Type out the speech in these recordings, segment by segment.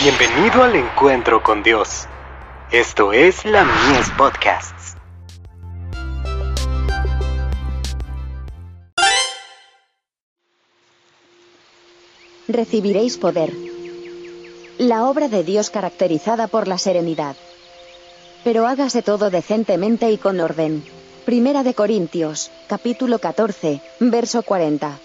Bienvenido al encuentro con Dios. Esto es la Mies Podcasts. Recibiréis poder. La obra de Dios caracterizada por la serenidad. Pero hágase todo decentemente y con orden. Primera de Corintios, capítulo 14, verso 40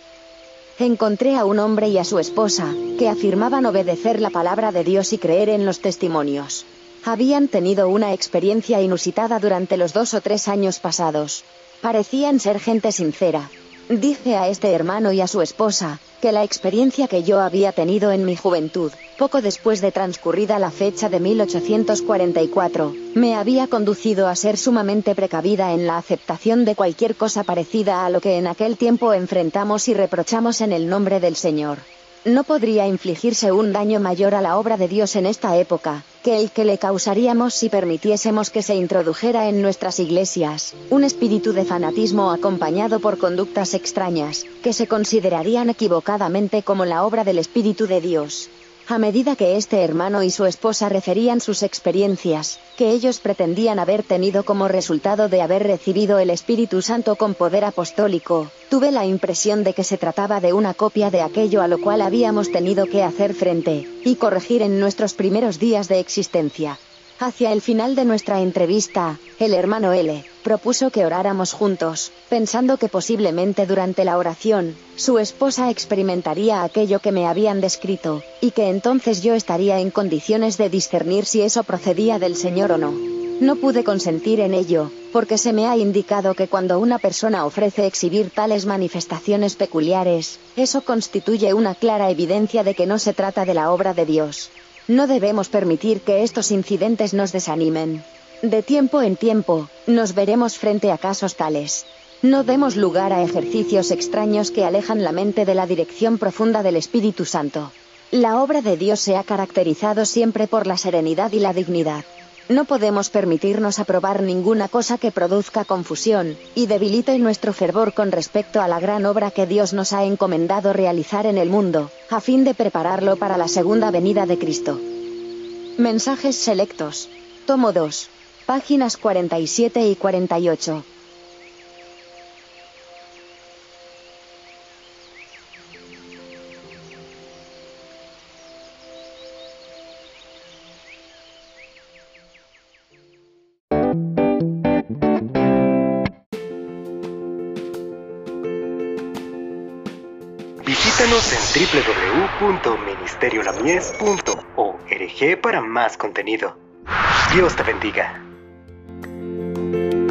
encontré a un hombre y a su esposa, que afirmaban obedecer la palabra de Dios y creer en los testimonios. Habían tenido una experiencia inusitada durante los dos o tres años pasados. Parecían ser gente sincera. Dije a este hermano y a su esposa, que la experiencia que yo había tenido en mi juventud, poco después de transcurrida la fecha de 1844, me había conducido a ser sumamente precavida en la aceptación de cualquier cosa parecida a lo que en aquel tiempo enfrentamos y reprochamos en el nombre del Señor. No podría infligirse un daño mayor a la obra de Dios en esta época, que el que le causaríamos si permitiésemos que se introdujera en nuestras iglesias, un espíritu de fanatismo acompañado por conductas extrañas, que se considerarían equivocadamente como la obra del Espíritu de Dios. A medida que este hermano y su esposa referían sus experiencias, que ellos pretendían haber tenido como resultado de haber recibido el Espíritu Santo con poder apostólico, tuve la impresión de que se trataba de una copia de aquello a lo cual habíamos tenido que hacer frente, y corregir en nuestros primeros días de existencia. Hacia el final de nuestra entrevista, el hermano L propuso que oráramos juntos, pensando que posiblemente durante la oración, su esposa experimentaría aquello que me habían descrito, y que entonces yo estaría en condiciones de discernir si eso procedía del Señor o no. No pude consentir en ello, porque se me ha indicado que cuando una persona ofrece exhibir tales manifestaciones peculiares, eso constituye una clara evidencia de que no se trata de la obra de Dios. No debemos permitir que estos incidentes nos desanimen. De tiempo en tiempo, nos veremos frente a casos tales. No demos lugar a ejercicios extraños que alejan la mente de la dirección profunda del Espíritu Santo. La obra de Dios se ha caracterizado siempre por la serenidad y la dignidad. No podemos permitirnos aprobar ninguna cosa que produzca confusión, y debilite nuestro fervor con respecto a la gran obra que Dios nos ha encomendado realizar en el mundo, a fin de prepararlo para la segunda venida de Cristo. Mensajes selectos. Tomo 2. Páginas 47 y 48. Visítanos en www.ministeriolamies.org para más contenido. Dios te bendiga. Thank you.